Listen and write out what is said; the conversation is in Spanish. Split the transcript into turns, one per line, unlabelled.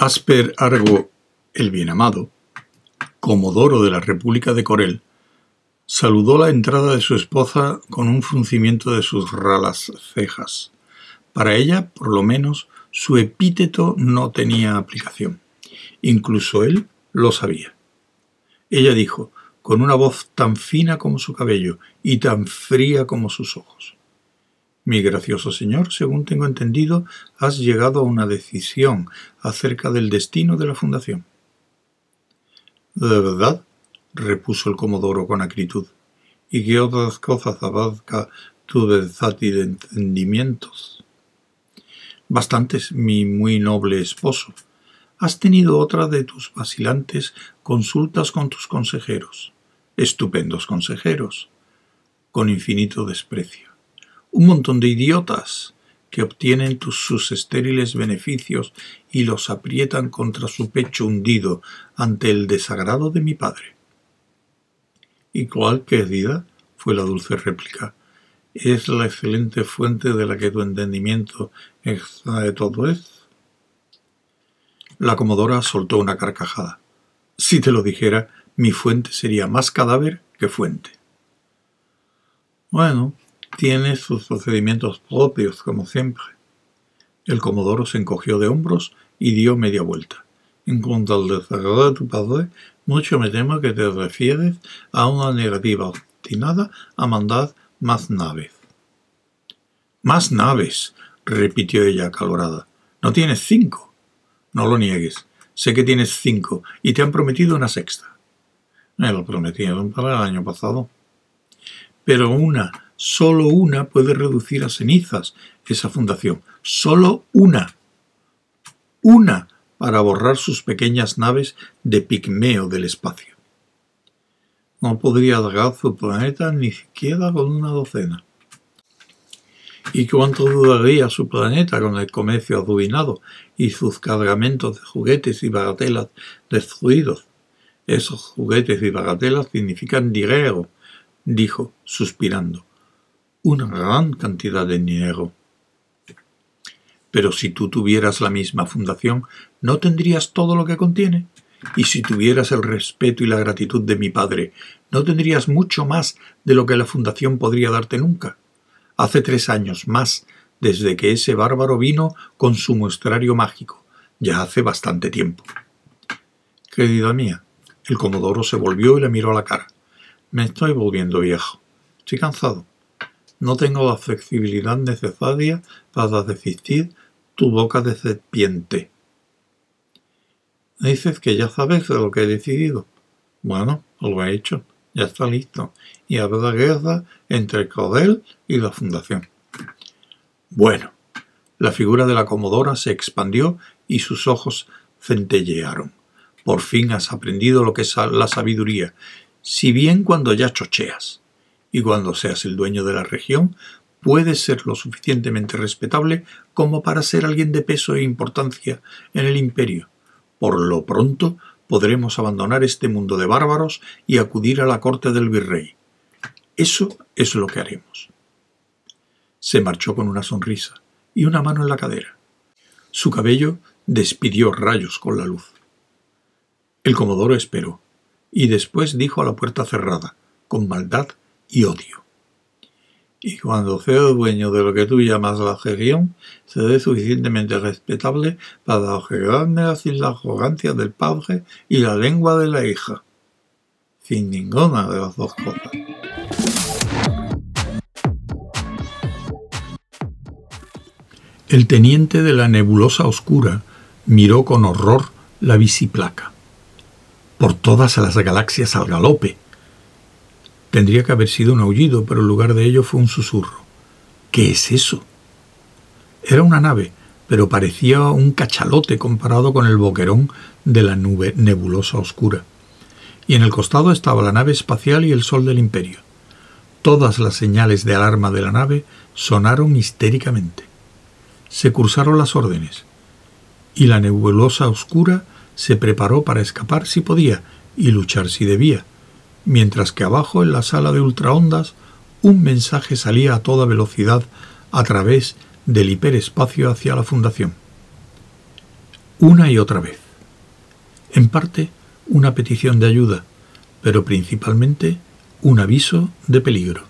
Asper Argo el Bienamado, comodoro de la República de Corel, saludó la entrada de su esposa con un fruncimiento de sus ralas cejas. Para ella, por lo menos, su epíteto no tenía aplicación. Incluso él lo sabía. Ella dijo, con una voz tan fina como su cabello y tan fría como sus ojos. Mi gracioso señor, según tengo entendido, has llegado a una decisión acerca del destino de la fundación.
¿De verdad? repuso el comodoro con acritud. ¿Y qué otras cosas abarca tu versátil entendimientos?
Bastantes, mi muy noble esposo. Has tenido otra de tus vacilantes consultas con tus consejeros. Estupendos consejeros. Con infinito desprecio un montón de idiotas que obtienen sus estériles beneficios y los aprietan contra su pecho hundido ante el desagrado de mi padre.
¿Y cuál, querida? fue la dulce réplica. ¿Es la excelente fuente de la que tu entendimiento extrae todo esto?
La comodora soltó una carcajada. Si te lo dijera, mi fuente sería más cadáver que fuente.
Bueno, tiene sus procedimientos propios, como siempre.
El comodoro se encogió de hombros y dio media vuelta.
En cuanto al desagrado de tu padre, mucho me temo que te refieres a una negativa obstinada a mandar más naves.
Más naves, repitió ella acalorada. ¿No tienes cinco? No lo niegues. Sé que tienes cinco y te han prometido una sexta.
Me lo prometieron para el año pasado.
Pero una Solo una puede reducir a cenizas esa fundación. Solo una. Una para borrar sus pequeñas naves de pigmeo del espacio.
No podría dragar su planeta ni siquiera con una docena.
¿Y cuánto duraría su planeta con el comercio arruinado y sus cargamentos de juguetes y bagatelas destruidos? Esos juguetes y bagatelas significan dinero, dijo, suspirando una gran cantidad de dinero. Pero si tú tuvieras la misma fundación, ¿no tendrías todo lo que contiene? Y si tuvieras el respeto y la gratitud de mi padre, ¿no tendrías mucho más de lo que la fundación podría darte nunca? Hace tres años más desde que ese bárbaro vino con su muestrario mágico. Ya hace bastante tiempo.
Querida mía,
el comodoro se volvió y le miró a la cara.
Me estoy volviendo viejo. Estoy cansado. No tengo la flexibilidad necesaria para resistir tu boca de serpiente. Dices que ya sabes de lo que he decidido. Bueno, lo he hecho. Ya está listo. Y habrá guerra entre Cordel y la Fundación.
Bueno, la figura de la comodora se expandió y sus ojos centellearon. Por fin has aprendido lo que es la sabiduría, si bien cuando ya chocheas y cuando seas el dueño de la región, puedes ser lo suficientemente respetable como para ser alguien de peso e importancia en el imperio. Por lo pronto podremos abandonar este mundo de bárbaros y acudir a la corte del virrey. Eso es lo que haremos. Se marchó con una sonrisa y una mano en la cadera. Su cabello despidió rayos con la luz. El comodoro esperó y después dijo a la puerta cerrada, con maldad y odio.
Y cuando sea dueño de lo que tú llamas la región, seré suficientemente respetable para ojearme sin la arrogancia del padre y la lengua de la hija. Sin ninguna de las dos cosas.
El teniente de la nebulosa oscura miró con horror la biciplaca. Por todas las galaxias al galope, Tendría que haber sido un aullido, pero en lugar de ello fue un susurro. ¿Qué es eso? Era una nave, pero parecía un cachalote comparado con el boquerón de la nube nebulosa oscura. Y en el costado estaba la nave espacial y el sol del imperio. Todas las señales de alarma de la nave sonaron histéricamente. Se cursaron las órdenes, y la nebulosa oscura se preparó para escapar si podía y luchar si debía mientras que abajo en la sala de ultraondas un mensaje salía a toda velocidad a través del hiperespacio hacia la fundación. una y otra vez. En parte, una petición de ayuda, pero principalmente un aviso de peligro.